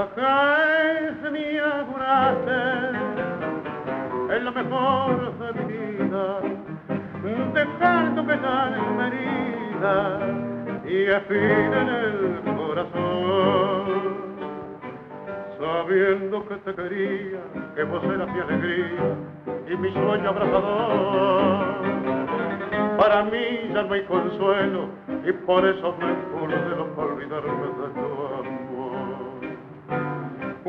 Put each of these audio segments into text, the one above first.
Cartaja mi aguraste es lo mejor de mi vida, en la herida y fin en el corazón. Sabiendo que te quería, que vos eras mi alegría y mi sueño abrazador. Para mí ya no hay consuelo y por eso me de para olvidarme de tu.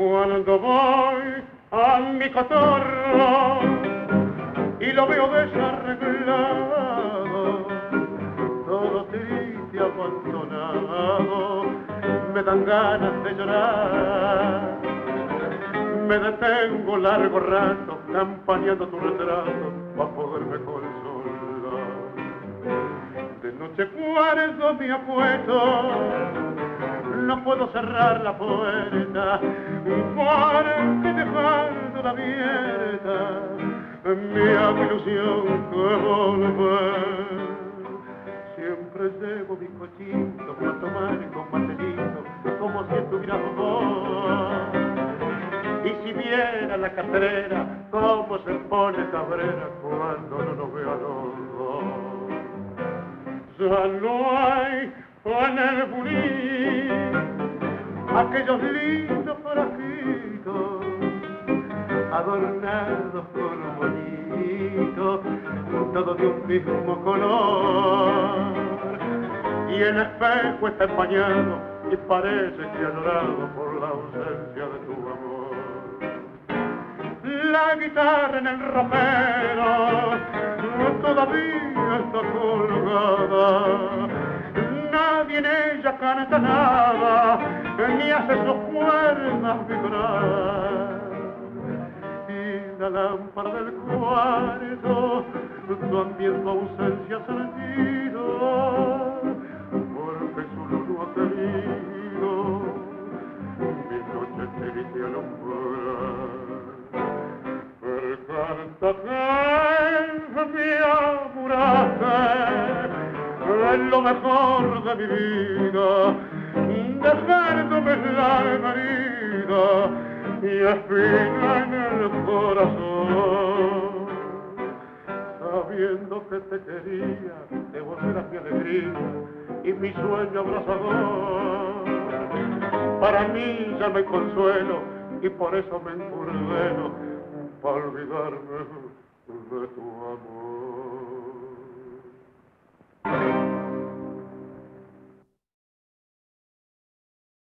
Cuando voy a mi cotorro y lo veo desarreglado, todo triste, abandonado, me dan ganas de llorar. Me detengo largo rato, campañando tu retrato, para poderme consolar. De noche cuarto mi apuesto, puedo cerrar la puerta, porque dejando la abierta, mi ilusión que volver. Siempre llevo mi cochito para tomar con mantelito, como si estuviera vos. Y si viera la cartera, cómo se pone cabrera cuando no nos vea los dos. Ya no hay en el bulín aquellos lindos forajitos adornados con bonitos, todos de un mismo color. Y el espejo está empañado y parece que ha llorado por la ausencia de tu amor. La guitarra en el ropero todavía está colgada nadie en ella canta nada, ni hace sus cuerdas vibrar. Y la lámpara del cuarto también tu ausencia sentido, porque su luz no ha tenido mi noche triste alumbrar. El Cartagena mi amuraste, es lo mejor de mi vida, dejándome la herida y espina en el corazón. Sabiendo que te quería, que vos eras mi alegría y mi sueño abrazador. Para mí ya me consuelo y por eso me encurdeno para olvidarme